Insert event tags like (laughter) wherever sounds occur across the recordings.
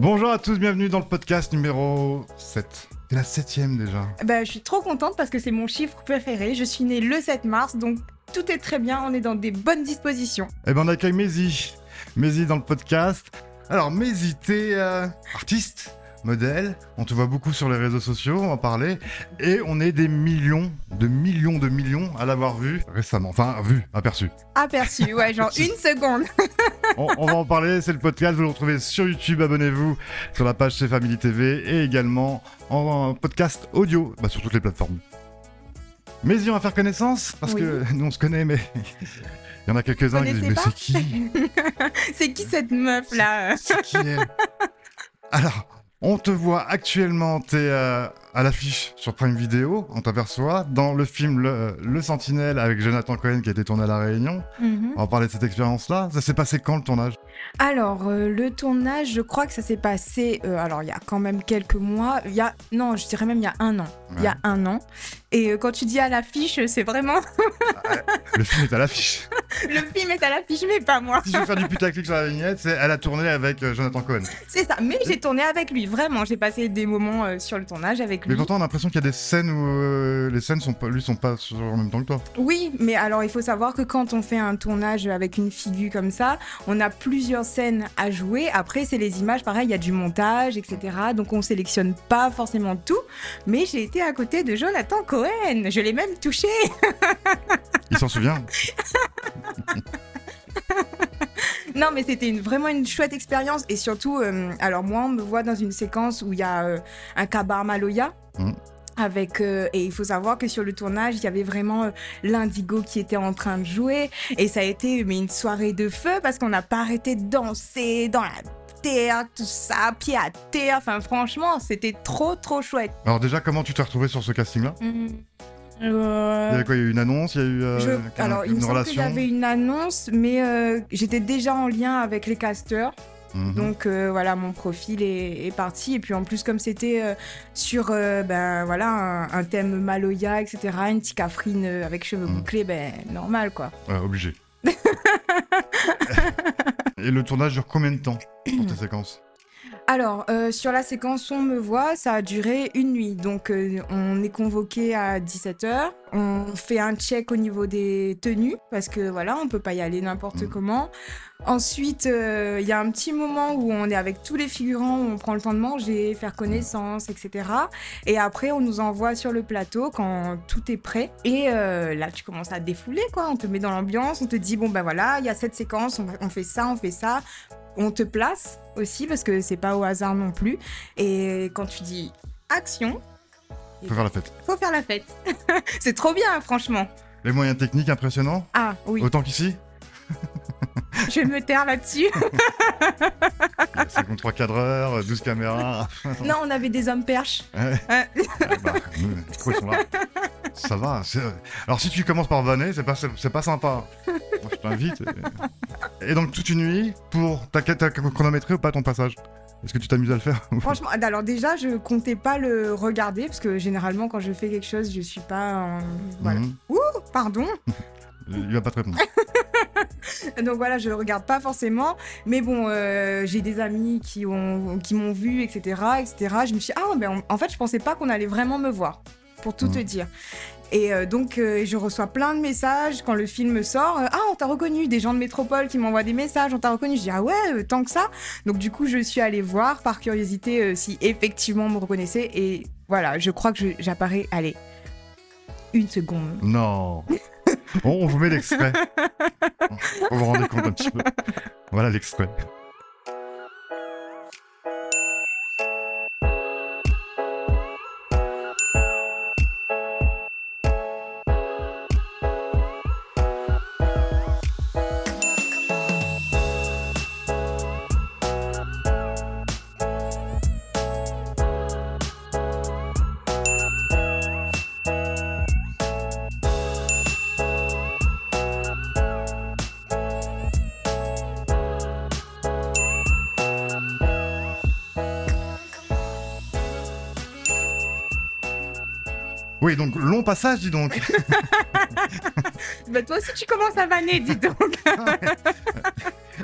Bonjour à tous, bienvenue dans le podcast numéro 7. C'est la septième déjà. Bah, je suis trop contente parce que c'est mon chiffre préféré. Je suis née le 7 mars, donc tout est très bien, on est dans des bonnes dispositions. Eh ben on accueille Mézi. Mézi dans le podcast. Alors Mézi, t'es euh, artiste, modèle, on te voit beaucoup sur les réseaux sociaux, on va en parler, et on est des millions, de millions de millions à l'avoir vu récemment. Enfin, vu, aperçu. Aperçu, ouais, genre (laughs) une seconde. (laughs) On, on va en parler, c'est le podcast, vous le retrouvez sur YouTube, abonnez-vous sur la page C'est Family TV et également en, podcast audio, bah, sur toutes les plateformes. Mais on va faire connaissance, parce Oui. que nous on se connaît, mais il y en a quelques-uns qui disent, mais c'est qui (laughs) c'est qui cette meuf là? C'est qui elle? Alors, on te voit actuellement, t'es euh, à l'affiche sur Prime Video, on t'aperçoit, dans le film le, Le Sentinelle avec Jonathan Cohen qui a été tourné à La Réunion. Mhm. On va parler de cette expérience-là. Ça s'est passé quand le tournage? Alors, euh, le tournage, je crois que ça s'est passé, euh, alors il y a quand même quelques mois, il y a, non, je dirais même il y a un an. Il y a un an. Et euh, quand tu dis à l'affiche, c'est vraiment, (laughs) Le film est à l'affiche. (laughs) le film est à l'affiche, mais pas moi. si je veux faire du putaclic sur la vignette, c'est elle a tourné avec euh, Jonathan Cohen. C'est ça, mais j'ai tourné avec lui, vraiment. J'ai passé des moments euh, sur le tournage avec Mais lui. pourtant, on a l'impression qu'il y a des scènes où euh, les scènes sont pas, lui sont pas sur, en même temps que toi. Oui, mais alors il faut savoir que quand on fait un tournage avec une figure comme ça, on a plusieurs scènes à jouer. Après, c'est les images, pareil, il y a du montage, etc. Donc on sélectionne pas forcément tout. Mais j'ai été à côté de Jonathan Cohen. Je l'ai même touché. Il s'en souvient (laughs) Non, mais c'était une- vraiment une chouette expérience. Et surtout, euh, alors moi, on me voit dans une séquence où il y a euh, un kabar Maloya. Mhm. Avec, euh, et il faut savoir que sur le tournage, il y avait vraiment euh, l'indigo qui était en train de jouer. Et ça a été mais une soirée de feu parce qu'on n'a pas arrêté de danser dans la terre, tout ça, pied à terre. Enfin, franchement, c'était trop, trop chouette. Alors déjà, comment tu t'es retrouvé sur ce casting-là Mhm. Il y Euh, avait quoi Il y a eu une annonce Il y a eu euh, je- alors, il me semble qu'il y relation avait une annonce, mais euh, j'étais déjà en lien avec les casteurs. Mhm. Donc euh, voilà, mon profil est, est parti. Et puis en plus, comme c'était euh, sur euh, ben, voilà, un, un thème Maloya, etc., une petite cafrine euh, avec cheveux Mm. bouclés, ben, normal quoi. Ouais, obligé. (laughs) Et le tournage dure combien de temps (clears throat) Alors, euh, sur la séquence On me voit, ça a duré une nuit. Donc, euh, on est convoqué à 17h. On fait un check au niveau des tenues, parce que voilà, on peut pas y aller n'importe Mhm. comment. Ensuite, euh, il y a un petit moment où on est avec tous les figurants, où on prend le temps de manger, faire connaissance, etc. Et après, on nous envoie sur le plateau quand tout est prêt. Et euh, là, tu commences à défouler, quoi. On te met dans l'ambiance, on te dit, bon, ben voilà, il y a cette séquence, on, on fait ça, on fait ça. On te place aussi, parce que c'est pas au hasard non plus. Et quand tu dis action, Faut faire la fête. faut faire la fête. (laughs) c'est trop bien, franchement. Les moyens techniques impressionnants Ah oui, Autant qu'ici je vais me taire là-dessus. (laughs) 53 cadreurs, 12 caméras. (laughs) non, on avait des hommes perches. Ouais. Ouais. Ah bah, nous, pourquoi ils sont là Ça va. c'est- Alors si tu commences par vanner, c'est pas, pas sympa. Moi je t'invite. Et... et donc toute une nuit pour... T'as chronométré ou pas ton passage? Est-ce que tu t'amuses à le faire Franchement, alors déjà, je comptais pas le regarder, parce que généralement, quand je fais quelque chose, je suis pas... Voilà. Mhm. Ouh, pardon. Il va pas te répondre. (laughs) Donc voilà, je le regarde pas forcément. Mais bon, euh, j'ai des amis qui ont qui m'ont vu, etc., etc. Je me suis dit, ah, ben on- en fait, je pensais pas qu'on allait vraiment me voir, pour tout te dire. Et euh, donc, euh, je reçois plein de messages quand le film sort. euh, ah, on t'a reconnu. Des gens de métropole qui m'envoient des messages. On t'a reconnu. Je dis, ah ouais, euh, tant que ça. Donc, du coup, je suis allée voir par curiosité euh, si effectivement on me reconnaissait. Et voilà, je crois que j'apparais, allez, une seconde. Non. (laughs) On, vous met l'extrait. Vous vous rendez compte un petit peu. Voilà l'extrait. Oui, donc long passage, dis donc. (laughs) Bah, toi aussi, tu commences à vanner, dis donc.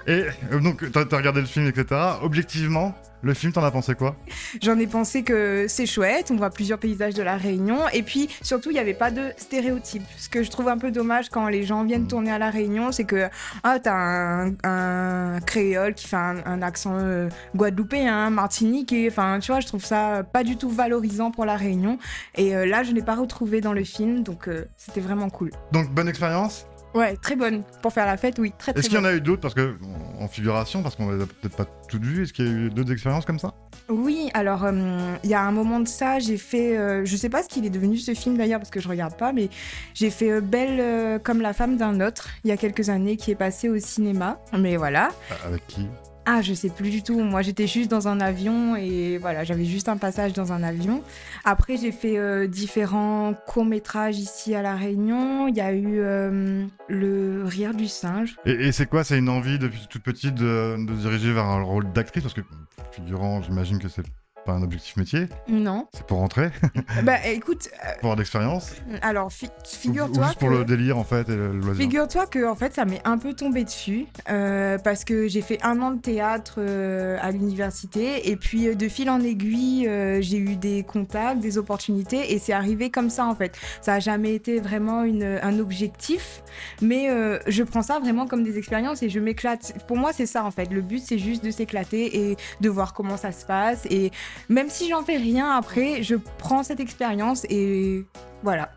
Et euh, donc, t'as as regardé le film, etc. Objectivement, le film, t'en as pensé quoi? J'en ai pensé que c'est chouette, on voit plusieurs paysages de la Réunion, et puis surtout, il n'y avait pas de stéréotypes. Ce que je trouve un peu dommage quand les gens viennent tourner à la Réunion, c'est que ah, t'as un, un créole qui fait un, accent euh, guadeloupéen, martinique, et enfin, tu vois, je trouve ça pas du tout valorisant pour la Réunion. Et euh, là, je ne l'ai pas retrouvé dans le film, donc euh, c'était vraiment cool. Donc, bonne expérience Ouais, très bonne. Pour faire la fête, oui, très très Est-ce qu'il y en a eu d'autres parce que en figuration, parce qu'on les a peut-être pas toutes vues, est-ce qu'il y a eu d'autres expériences comme ça? Oui, alors euh, il y a un moment de ça, j'ai fait, euh, je sais pas ce qu'il est devenu ce film d'ailleurs parce que je regarde pas, mais j'ai fait euh, Belle comme la femme d'un autre il y a quelques années qui est passé au cinéma. Mais voilà. Avec qui? Ah, je sais plus du tout. Moi, j'étais juste dans un avion et voilà, j'avais juste un passage dans un avion. Après, j'ai fait euh, différents courts-métrages ici à La Réunion. Il y a eu euh, Le Rire du singe. Et, c'est quoi? C'est une envie depuis toute petite de, de diriger vers un rôle d'actrice? Parce que, figurant, j'imagine que c'est pas un objectif métier Non. C'est pour rentrer (laughs) Bah écoute. Euh, pour avoir d'expérience Alors, figure-toi. Juste pour le délire en fait et le loisir. Figure-toi que en fait ça m'est un peu tombé dessus euh, parce que j'ai fait un an de théâtre euh, à l'université et puis de fil en aiguille j'ai eu des contacts, des opportunités et c'est arrivé comme ça en fait. Ça a jamais été vraiment une, un objectif, mais je prends ça vraiment comme des expériences et je m'éclate. Pour moi c'est ça en fait. Le but c'est juste de s'éclater et de voir comment ça se passe et même si j'en fais rien après, je prends cette expérience et voilà.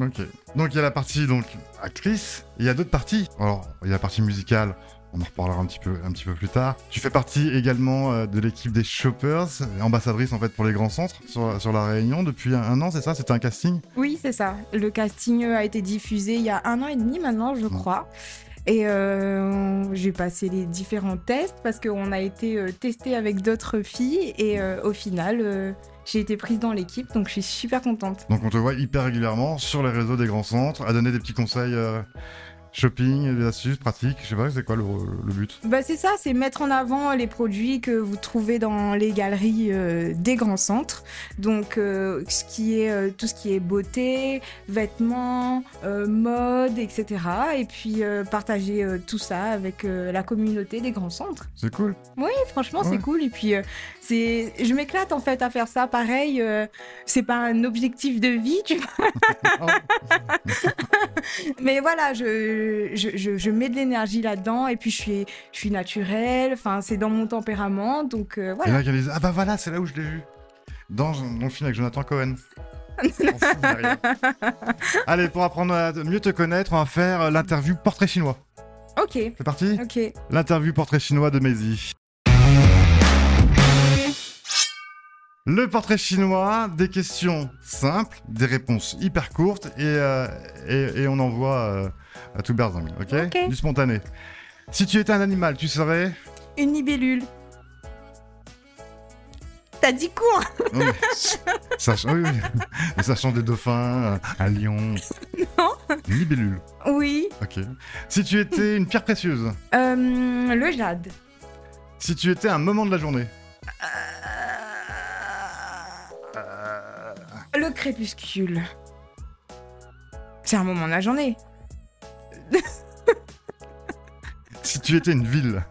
Ok. Donc il y a la partie donc actrice, il y a d'autres parties. Alors il y a la partie musicale. On en reparlera un petit peu, un petit peu plus tard. Tu fais partie également euh, de l'équipe des Shoppers, ambassadrice en fait pour les grands centres sur, sur la Réunion depuis un, an, c'est ça? C'était un casting? Oui, c'est ça. Le casting a été diffusé il y a un an et demi maintenant, je crois. Et euh, j'ai passé les différents tests parce qu'on a été euh, testé avec d'autres filles et euh, au final, j'ai été prise dans l'équipe, donc je suis super contente. Donc on te voit hyper régulièrement sur les réseaux des grands centres à donner des petits conseils Shopping, des astuces pratiques, je sais pas, c'est quoi le, but? Bah C'est ça, c'est mettre en avant les produits que vous trouvez dans les galeries euh, des grands centres. Donc, euh, ce qui est, euh, tout ce qui est beauté, vêtements, mode, etc. Et puis, partager tout ça avec la communauté des grands centres. C'est cool. Oui, franchement, c'est cool. Et puis, c'est, je m'éclate en fait à faire ça. Pareil, c'est pas un objectif de vie, tu vois. (laughs) (laughs) Mais voilà, je je, mets de l'énergie là-dedans et puis je suis, je suis naturelle, enfin, c'est dans mon tempérament, donc euh, voilà. Et là, il y Ah bah voilà, c'est là où je l'ai vu. Dans, dans, le film avec Jonathan Cohen. (laughs) Allez, pour apprendre à mieux te connaître, on va faire l'interview portrait chinois. Ok. C'est parti Ok. L'interview portrait chinois de Maisie. Le portrait chinois, des questions simples, des réponses hyper courtes et, euh, et, on envoie euh, à tout berzing, ok, Du spontané. Si tu étais un animal, tu serais? Une libellule. T'as dit quoi (laughs) oui, sachant, oui, oui. sachant des dauphins, un lion. (laughs) Non. Une libellule. Oui. Ok. Si tu étais une pierre précieuse. Euh, le jade. Si tu étais un moment de la journée. Crépuscule. C'est un moment de la journée. (laughs) si tu étais une ville.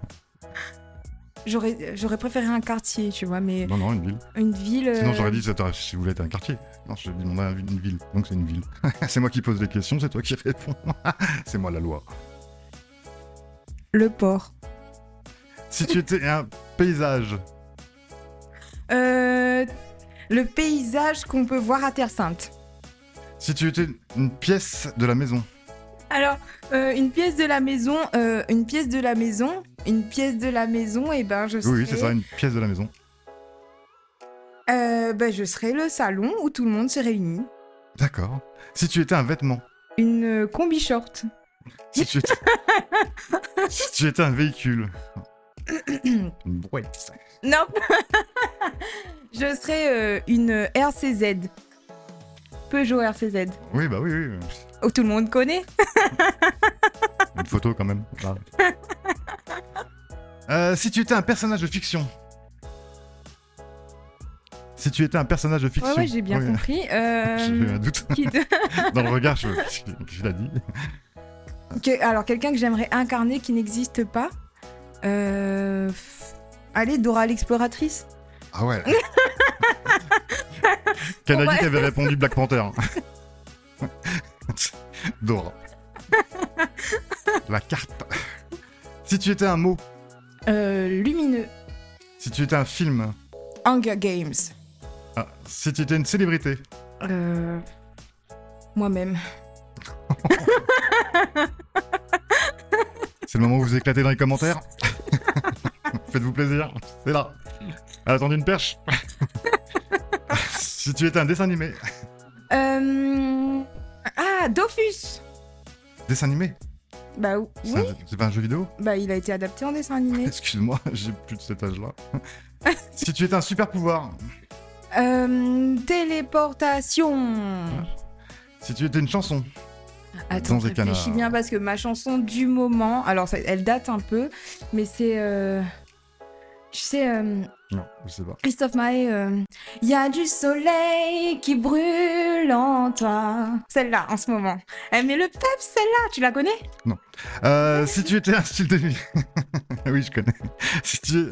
J'aurais, j'aurais préféré un quartier, tu vois, mais. Non, non, une ville. Une ville. Sinon, j'aurais dit, si vous voulez être un quartier. Non, je demandé une ville. Donc, c'est une ville. (laughs) c'est moi qui pose les questions, c'est toi qui réponds. (laughs) c'est moi la loi. Le port. Si tu étais un paysage. Euh, le paysage qu'on peut voir à Terre Sainte. Si tu étais une pièce de la maison. Alors, euh, une pièce de la maison, euh, une pièce de la maison, une pièce de la maison, et eh ben je serais... Oui, c'est ça, une pièce de la maison. Euh, ben, je serais le salon où tout le monde se réunit. D'accord. Si tu étais un vêtement. Une combi short. Si tu étais, (laughs) si tu étais un véhicule. Brouette. Non. (laughs) je serais une RCZ. Peugeot RCZ. Oui, bah oui, oui. Oh, tout le monde connaît. (laughs) Une photo quand même. Euh, si tu étais un personnage de fiction. Si tu étais un personnage de fiction. Ouais, ouais j'ai bien compris. Euh... (laughs) J'ai eu un doute. Dans le regard, je, je, l'ai dit. alors, quelqu'un que j'aimerais incarner qui n'existe pas. Euh... Allez, Dora l'exploratrice. Ah ouais. (laughs) Kanagi qui avait répondu Black Panther. (laughs) Dora. La carte. Si tu étais un mot, Euh, lumineux. si tu étais un film, Hunger Games. ah, si tu étais une célébrité, Euh... Moi-même. (laughs) c'est le moment où vous éclatez dans les commentaires. Faites-vous plaisir, c'est là. À l'attendre une perche. (laughs) si tu étais un dessin animé, Euh... Ah, Dofus. dessin animé, Bah oui, c'est pas un jeu vidéo? Bah il a été adapté en dessin animé. (laughs) Excuse-moi, j'ai plus de cet âge-là. (laughs) si tu étais un super pouvoir, Euh, téléportation. si tu étais une chanson, Attends, je réfléchis bien parce que ma chanson du moment, alors ça- elle date un peu, mais c'est, euh, tu sais, euh, non, je sais pas. Christophe Maé, euh, il y a du soleil qui brûle en toi. Celle-là, en ce moment. Elle met le pep, celle-là, tu la connais? Euh, si tu étais un style de musique. (laughs) oui, je connais. Si tu...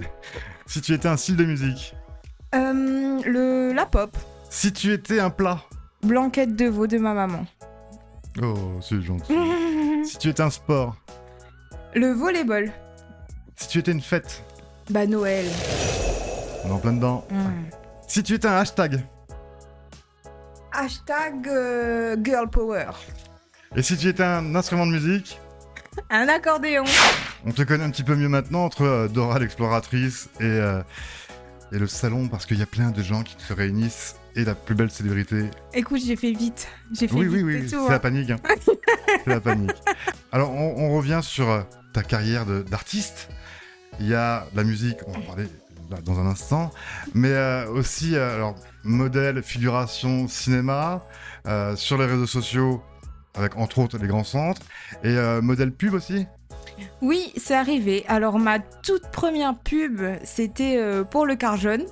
si tu étais un style de musique? Euh, le, La pop. Si tu étais un plat? Blanquette de veau de ma maman. Oh, c'est gentil. Si tu étais un sport? Le volleyball. Si tu étais une fête? Bah Noël. On est en plein dedans. Mm. Si tu étais un hashtag. Hashtag euh, girl power. Et si tu étais un instrument de musique. (laughs) Un accordéon. On te connaît un petit peu mieux maintenant entre euh, Dora l'exploratrice et, euh, et le salon parce qu'il y a plein de gens qui se réunissent et la plus belle célébrité Écoute, j'ai fait vite. J'ai fait Oui, vite, oui, oui, c'est c'est la hein. panique. hein. (laughs) c'est la panique. Alors, on, on revient sur ta carrière de- d'artiste. Il y a la musique, on va en parler là, dans un instant, mais euh, aussi, euh, alors, modèle, figuration, cinéma, euh, sur les réseaux sociaux, avec entre autres les grands centres, et euh, modèle pub aussi. Oui, c'est arrivé. Alors, ma toute première pub, c'était pour le car jaune.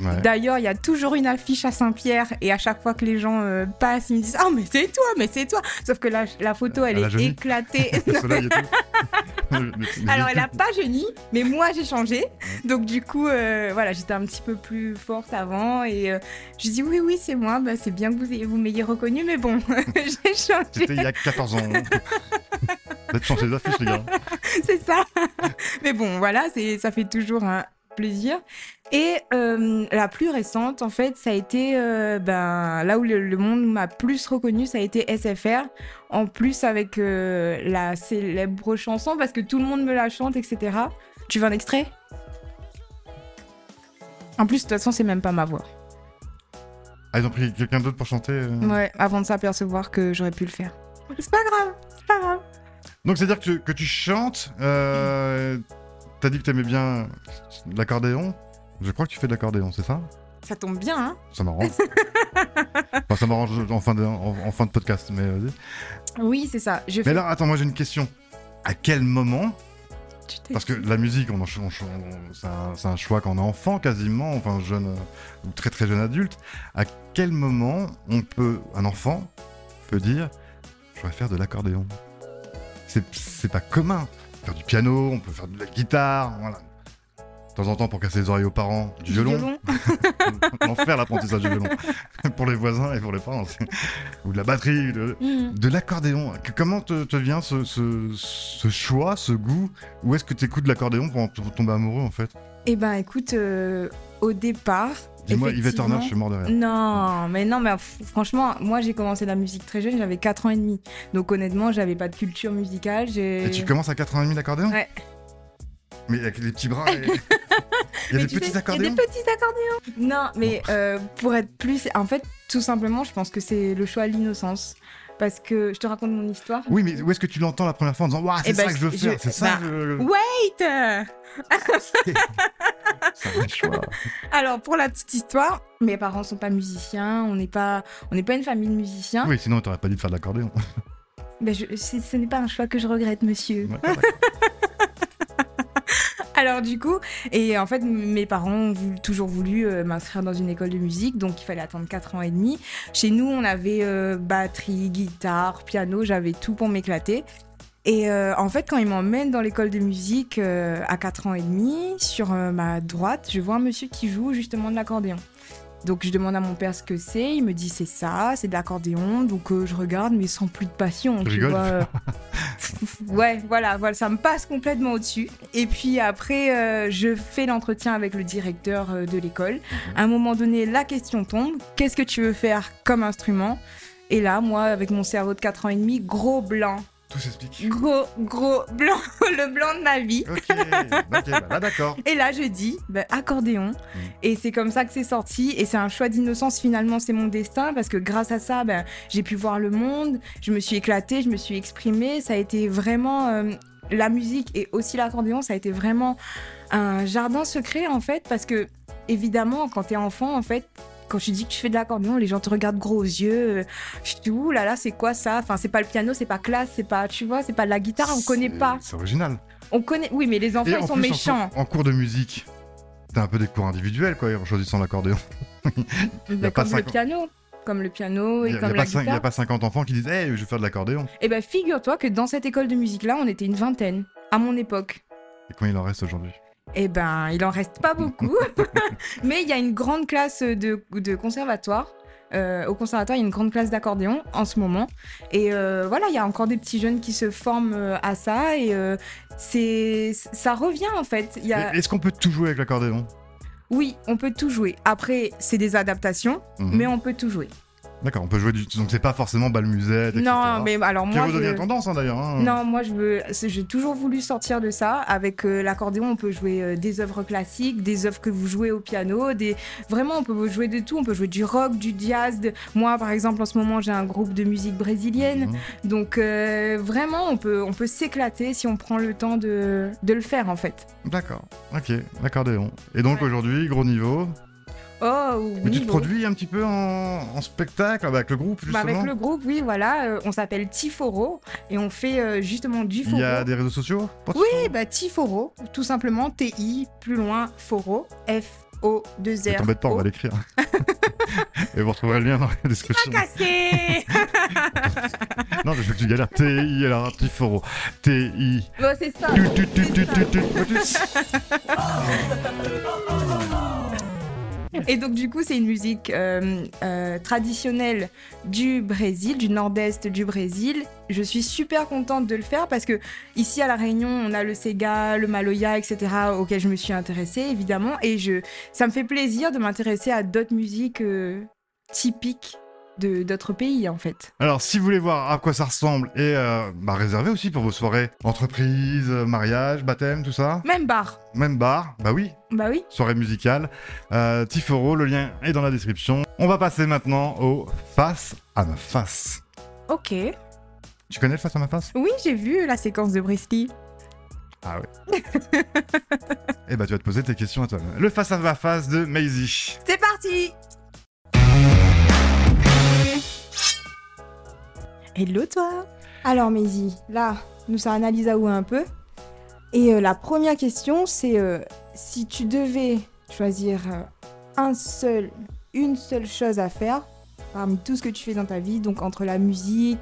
Ouais. D'ailleurs, il y a toujours une affiche à Saint-Pierre et à chaque fois que les gens euh, passent, ils me disent Ah, mais c'est toi, mais c'est toi Sauf que la, la photo, elle est éclatée. (laughs) (laughs) Alors, elle a équipes. pas jauni, mais moi, j'ai changé. Donc, du coup, euh, voilà, j'étais un petit peu plus forte avant et euh, je dis Oui, oui, c'est moi. Bah, c'est bien que vous ayez- vous m'ayez reconnu, mais bon, (laughs) j'ai changé. C'était il y a 14 ans. Vous êtes changé d'affiche, les gars. c'est ça. Mais bon, voilà, c'est, ça fait toujours un plaisir. Et euh, la plus récente, en fait, ça a été euh, ben, là où le, le monde m'a plus reconnu, ça a été SFR. En plus, avec euh, la célèbre chanson, parce que tout le monde me la chante, etc. Tu veux un extrait? En plus, de toute façon, c'est même pas ma voix. Ah, ils ont pris quelqu'un d'autre pour chanter Ouais, avant de s'apercevoir que j'aurais pu le faire. C'est pas grave, c'est pas grave. Donc c'est-à-dire que, que tu chantes, t'as dit que t'aimais bien l'accordéon? Je crois que tu fais de l'accordéon, c'est ça? Ça tombe bien, hein? Ça m'arrange. (laughs) enfin, ça m'arrange en fin de, en, en fin de podcast, mais vas-y. Oui, c'est ça. Je Mais fais... alors, attends, moi j'ai une question. À quel moment Parce que la musique, on on on- c'est un, choix quand on est enfant quasiment, enfin jeune ou très très jeune adulte. À quel moment on peut, un enfant peut dire, je vais faire de l'accordéon c'est pas commun. On peut faire du piano, on peut faire de la guitare, voilà. De temps en temps pour casser les oreilles aux parents, du, violon. L'enfer (laughs) l'apprentissage du violon. (laughs) pour les voisins et pour les parents. Ou de la batterie, de, Mhm. de l'accordéon. Comment te, te vient ce, ce- ce choix, ce goût? Où est-ce que tu écoutes l'accordéon pour tomber amoureux en fait? Eh ben, écoute, euh, au départ. Dis-moi, Yvette effectivement- je suis mort de rire. Non, mais non, mais franchement, moi j'ai commencé la musique très jeune, j'avais 4 ans et demi. Donc honnêtement, j'avais pas de culture musicale. Et tu commences à 4 ans et demi l'accordéon Ouais. Mais avec les petits bras et... (laughs) Il y a des tu sais, petits Il y a accordéons des petits accordéons. Non, mais euh, pour être plus. En fait, tout simplement, je pense que c'est le choix de l'innocence. Parce que je te raconte mon histoire. Oui, mais où est-ce que tu l'entends la première fois en disant Waouh, c'est Eh ben, ça que je veux je- faire, c'est ça bah, je- Wait (laughs) Alors, pour la petite histoire, mes parents sont pas musiciens, on n'est pas, on n'est pas une famille de musiciens. Oui, sinon t'aurais pas dit de faire de l'accordéon. Je- c'est- ce n'est pas un choix que je regrette, monsieur. Ouais. (laughs) Alors du coup, et en fait, mes parents ont voulu- toujours voulu euh, m'inscrire dans une école de musique, donc il fallait attendre 4 ans et demi. Chez nous, on avait euh, batterie, guitare, piano, j'avais tout pour m'éclater. Et euh, en fait, quand il m'emmène dans l'école de musique euh, à 4 ans et demi, sur euh, ma droite, je vois un monsieur qui joue justement de l'accordéon. Donc je demande à mon père ce que c'est, il me dit c'est ça, c'est de l'accordéon, donc euh, je regarde mais sans plus de passion, Tu vois. euh. (laughs) ouais, voilà, voilà, ça me passe complètement au-dessus. Et puis après, euh, je fais l'entretien avec le directeur de l'école. À un moment donné, la question tombe, qu'est-ce que tu veux faire comme instrument? Et là, moi, avec mon cerveau de 4 ans et demi, gros blanc, Tout s'explique. gros, gros blanc, (laughs) le blanc de ma vie. Ok, bah là (laughs) d'accord. Et là, je dis, bah, accordéon. Et c'est comme ça que c'est sorti. Et c'est un choix d'innocence, finalement, c'est mon destin. Parce que grâce à ça, ben, j'ai pu voir le monde. Je me suis éclatée, je me suis exprimée. Ça a été vraiment. euh, la musique et aussi l'accordéon, ça a été vraiment un jardin secret, en fait. Parce que, évidemment, quand t'es enfant, en fait. Quand tu dis que tu fais de l'accordéon, les gens te regardent gros aux yeux. euh, Je dis, ouh là là, c'est quoi ça? Enfin, c'est pas le piano, c'est pas classe, c'est pas, tu vois, c'est pas de la guitare, on connaît pas. C'est original. On connaît, oui, mais les enfants, Et ils en sont plus, en méchants. cours- En cours de musique, t'as un peu des cours individuels, quoi, en choisissant l'accordéon. (laughs) Bah, pas comme le piano. Comme le piano Il et n'y a, comme pas la cin- y a guitare. pas 50 enfants qui disent Hey, je vais faire de l'accordéon. Eh ben, figure-toi que dans cette école de musique-là, on était une vingtaine, à mon époque. Et quand il en reste aujourd'hui? Eh ben, il en reste pas beaucoup. (laughs) Mais il y a une grande classe de, de conservatoire. Euh, au conservatoire, il y a une grande classe d'accordéon en ce moment. Et euh, voilà, il y a encore des petits jeunes qui se forment euh, à ça. Et c'est ça revient en fait. Y a... Est-ce qu'on peut tout jouer avec l'accordéon? Oui, on peut tout jouer. Après, c'est des adaptations, Mhm. mais on peut tout jouer. D'accord, on peut jouer du. Donc c'est pas forcément bal musette, etc. Non, mais alors Qui moi. redevient je- tendance hein, d'ailleurs. hein. Non, moi je veux, j'ai toujours voulu sortir de ça. Avec euh, l'accordéon, on peut jouer euh, des œuvres classiques, des œuvres que vous jouez au piano, des vraiment on peut jouer de tout. On peut jouer du rock, du jazz. de- Moi, par exemple, en ce moment, j'ai un groupe de musique brésilienne. Mhm. Donc euh, vraiment, on peut, on peut s'éclater si on prend le temps de, de le faire en fait. D'accord, ok, l'accordéon. Et donc Ouais. aujourd'hui, gros niveau. Oh, Mais tu te produis un petit peu en, en spectacle avec le groupe Bah, justement avec le groupe, oui, voilà, euh, on s'appelle Tiforo et on fait euh, justement du foro. Il y a des réseaux sociaux Oui, bah Tiforo, tout simplement T-I, plus loin, Foro, F-O-2-R. Ne t'embête pas, on va l'écrire. (laughs) Et vous retrouverez le lien dans la description. Cassé (laughs) Non, je veux que tu galères. T-I, alors, Tiforo. T-I. Bon, c'est ça. Tu, tu, tu, tu, tu, tu, tu. (laughs) Et donc, du coup, c'est une musique euh, euh, traditionnelle du Brésil, du nord-est du Brésil. Je suis super contente de le faire parce que ici à La Réunion, on a le Sega, le Maloya, etc., auxquels je me suis intéressée, évidemment. Et ça me fait plaisir de m'intéresser à d'autres musiques euh, typiques d'autres pays, en fait. Alors, si vous voulez voir à quoi ça ressemble et euh, bah, réservé aussi pour vos soirées entreprise, euh, mariage, baptême, tout ça, Même bar. même bar, bah oui, Bah oui. soirée musicale, euh, Tiforo, le lien est dans la description. On va passer maintenant au face à ma face. Ok. Tu connais le face à ma face? Oui, j'ai vu la séquence de Brisky. Ah ouais. (laughs) Eh bah tu vas te poser tes questions à toi. Le face à ma face de Maisie. C'est parti Hello toi Alors Maisie, là, nous ça analyse à où un peu. Et euh, la première question, c'est euh, si tu devais choisir euh, un seul, une seule chose à faire parmi tout ce que tu fais dans ta vie, donc entre la musique,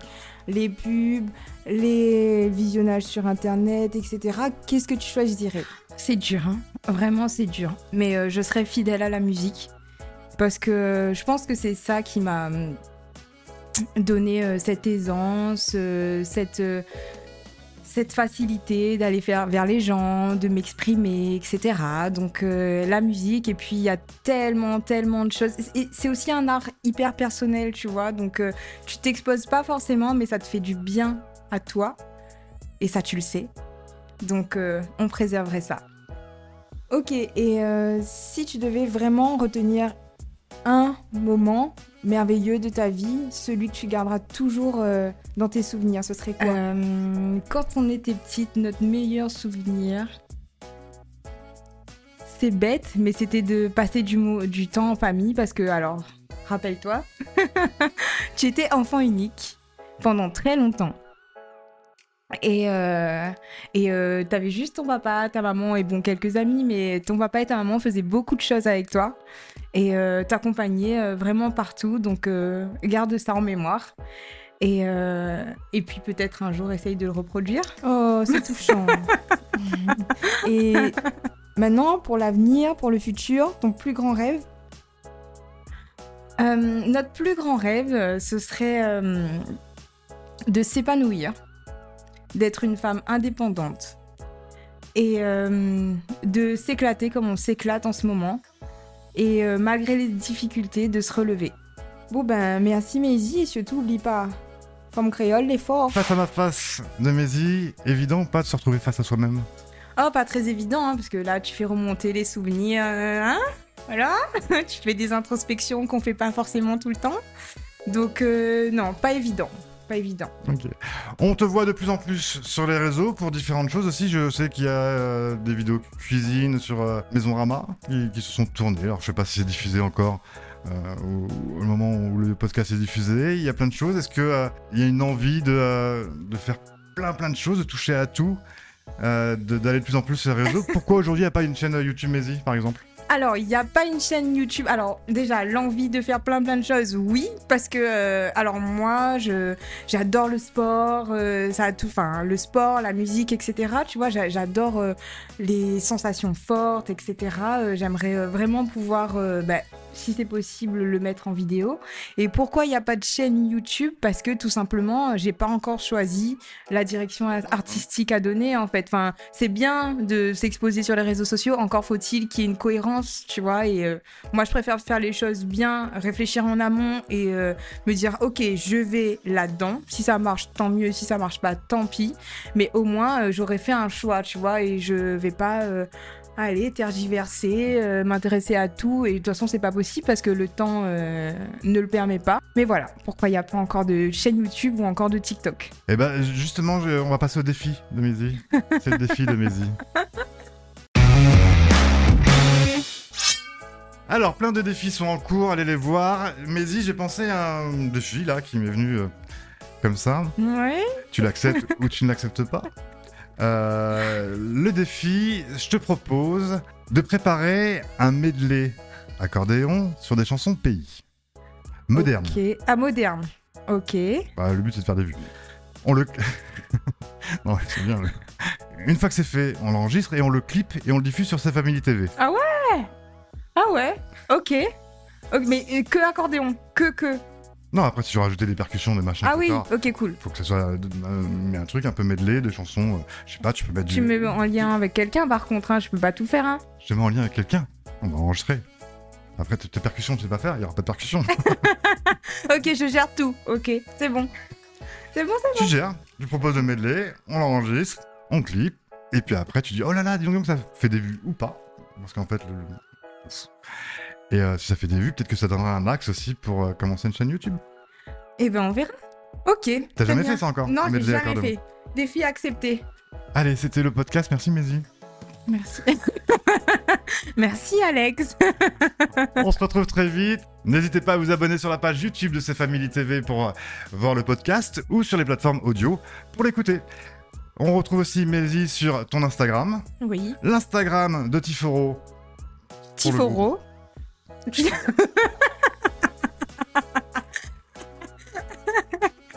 les pubs, les visionnages sur internet, etc., qu'est-ce que tu choisirais? C'est dur, hein vraiment c'est dur. Mais je serais fidèle à la musique parce que je pense que c'est ça qui m'a donné euh, cette aisance, euh, cette, euh, cette facilité d'aller faire vers les gens, de m'exprimer, etc. Donc la musique, et puis il y a tellement, tellement de choses. C'est aussi un art hyper personnel, tu vois. Donc tu t'exposes pas forcément, mais ça te fait du bien à toi. Et ça, tu le sais. Donc on préserverait ça. Ok, et si tu devais vraiment retenir un moment merveilleux de ta vie, celui que tu garderas toujours euh, dans tes souvenirs, ce serait quoi? Euh, Quand on était petite, notre meilleur souvenir, c'est bête, mais c'était de passer du, temps en famille parce que, alors, rappelle-toi, (laughs) tu étais enfant unique pendant très longtemps. Et, euh, et euh, t'avais juste ton papa, ta maman et bon, quelques amis, mais ton papa et ta maman faisaient beaucoup de choses avec toi et euh, t'accompagnaient vraiment partout. Donc, garde ça en mémoire. Et, et puis peut-être un jour essaye de le reproduire. Oh, c'est (laughs) touchant. (laughs) et maintenant, pour l'avenir, pour le futur, ton plus grand rêve? Notre plus grand rêve, ce serait de s'épanouir, d'être une femme indépendante et euh, de s'éclater comme on s'éclate en ce moment et euh, malgré les difficultés de se relever. Bon ben merci Maisie et surtout oublie pas, forme créole, l'effort. Face à ma face de Mézi, évident pas de se retrouver face à soi-même. Oh pas très évident hein, parce que là tu fais remonter les souvenirs, euh, hein Voilà, (laughs) tu fais des introspections qu'on fait pas forcément tout le temps. Donc euh, non, pas évident, pas évident. On te voit de plus en plus sur les réseaux pour différentes choses aussi. Je sais qu'il y a euh, des vidéos cuisine sur euh, Maison Rama qui, se sont tournées. Alors je sais pas si c'est diffusé encore euh, au, moment où le podcast est diffusé. Il y a plein de choses. Est-ce que il y a une envie de, de faire plein plein de choses, de toucher à tout, euh, de- d'aller de plus en plus sur les réseaux? Pourquoi aujourd'hui il n'y a pas une chaîne YouTube Mézi par exemple? Alors, il n'y a pas une chaîne YouTube. Alors, déjà, l'envie de faire plein plein de choses, oui, parce que, euh, alors moi, j'adore le sport, euh, ça tout, enfin, le sport, la musique, etc. Tu vois, j'a- j'adore euh, les sensations fortes, etc. J'aimerais vraiment pouvoir, bah, si c'est possible, le mettre en vidéo. Et pourquoi il n'y a pas de chaîne YouTube? Parce que tout simplement, j'ai pas encore choisi la direction artistique à donner, en fait. Enfin, c'est bien de s'exposer sur les réseaux sociaux, encore faut-il qu'il y ait une cohérence, tu vois. Et euh, moi, je préfère faire les choses bien, réfléchir en amont et euh, me dire, ok, je vais là-dedans. Si ça marche, tant mieux. Si ça marche pas, tant pis. Mais au moins, euh, j'aurais fait un choix, tu vois, et je vais pas. Aller tergiverser, euh, m'intéresser à tout et de toute façon c'est pas possible parce que le temps euh, ne le permet pas. Mais voilà, pourquoi il n'y a pas encore de chaîne YouTube ou encore de TikTok? Eh ben justement, je- on va passer au défi de Mézi. C'est le défi de Mézi. (laughs) Alors, plein de défis sont en cours, allez les voir. Mézi, j'ai pensé à un défi là qui m'est venu euh, comme ça. Ouais. Tu l'acceptes (laughs) ou tu ne l'acceptes pas? Euh, le défi, je te propose de préparer un medley accordéon sur des chansons pays. Modernes. Ok. Ah, moderne. Ok. Bah, le but c'est de faire des vues. On le. (laughs) non, c'est bien. Une fois que c'est fait, on l'enregistre et on le clip et on le diffuse sur sa famille TV. Ah ouais? Ok. Ok, mais euh, que accordéon. Que que. Non, après, si je rajouter des percussions, des machins, Ah oui. Ok, cool. faut que ce soit euh, mais un truc un peu medley, des chansons. euh, je sais pas, tu peux mettre Tu du. me mets en lien avec quelqu'un par contre. Hein. Je peux pas tout faire. Hein. Je te mets en lien avec quelqu'un. On va enregistrer. Après, tes percussions, tu sais pas faire, il y aura pas de percussions. (laughs) Ok, je gère tout. Ok, c'est bon. C'est bon, c'est tu gères, tu proposes le medley, on l'enregistre, on clip, et puis après, tu dis oh là là, dis donc ça fait des vues ou pas. Parce qu'en fait, le. Et euh, si ça fait des vues, peut-être que ça donnera un axe aussi pour euh, commencer une chaîne YouTube. Eh ben, on verra. Ok. T'as jamais bien. fait ça encore Non, j'ai jamais fait. Défi accepté. Allez, c'était le podcast, merci Mézi. Merci. (laughs) Merci, Alex. (laughs) On se retrouve très vite. N'hésitez pas à vous abonner sur la page YouTube de C'est Family TV pour euh, voir le podcast ou sur les plateformes audio pour l'écouter. On retrouve aussi Mézi sur ton Instagram, Oui. l'Instagram de Tiforo. Tiforo.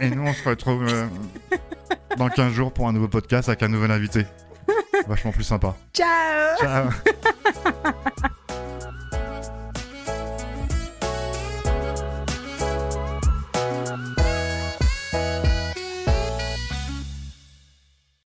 Et nous, on se retrouve euh, dans 15 jours pour un nouveau podcast avec un nouvel invité. Vachement plus sympa. Ciao. Ciao (laughs)